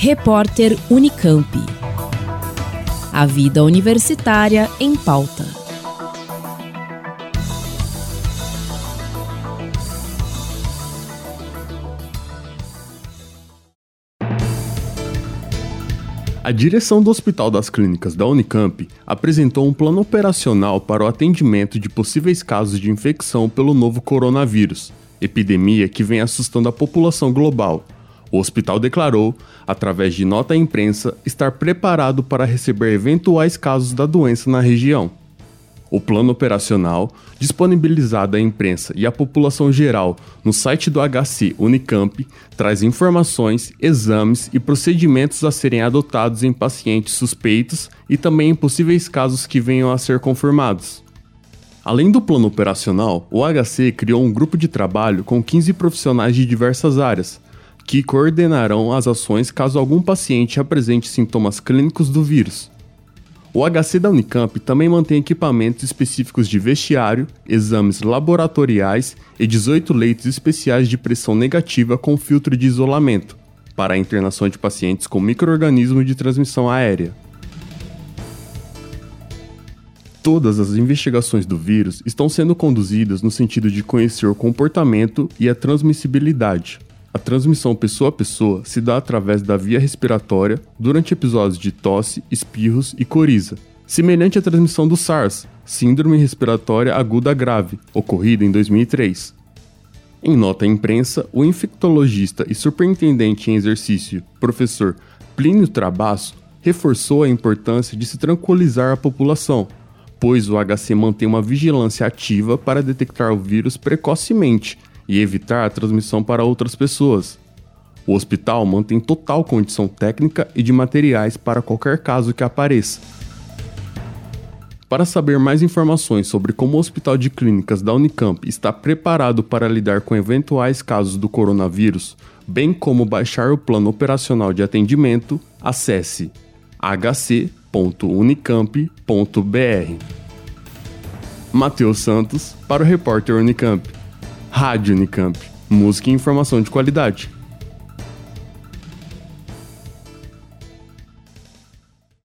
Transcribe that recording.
Repórter Unicamp. A vida universitária em pauta. A direção do Hospital das Clínicas da Unicamp apresentou um plano operacional para o atendimento de possíveis casos de infecção pelo novo coronavírus, epidemia que vem assustando a população global o hospital declarou, através de nota à imprensa, estar preparado para receber eventuais casos da doença na região. O plano operacional, disponibilizado à imprensa e à população geral no site do HC Unicamp, traz informações, exames e procedimentos a serem adotados em pacientes suspeitos e também em possíveis casos que venham a ser confirmados. Além do plano operacional, o HC criou um grupo de trabalho com 15 profissionais de diversas áreas, que coordenarão as ações caso algum paciente apresente sintomas clínicos do vírus. O HC da Unicamp também mantém equipamentos específicos de vestiário, exames laboratoriais e 18 leitos especiais de pressão negativa com filtro de isolamento, para a internação de pacientes com microorganismos de transmissão aérea. Todas as investigações do vírus estão sendo conduzidas no sentido de conhecer o comportamento e a transmissibilidade. A transmissão pessoa a pessoa se dá através da via respiratória durante episódios de tosse, espirros e coriza, semelhante à transmissão do SARS, Síndrome Respiratória Aguda Grave, ocorrida em 2003. Em nota à imprensa, o infectologista e superintendente em exercício, professor Plínio Trabasso, reforçou a importância de se tranquilizar a população, pois o HC mantém uma vigilância ativa para detectar o vírus precocemente e evitar a transmissão para outras pessoas. O hospital mantém total condição técnica e de materiais para qualquer caso que apareça. Para saber mais informações sobre como o Hospital de Clínicas da Unicamp está preparado para lidar com eventuais casos do coronavírus, bem como baixar o plano operacional de atendimento, acesse hc.unicamp.br. Matheus Santos para o repórter Unicamp. Rádio Unicamp. Música e informação de qualidade.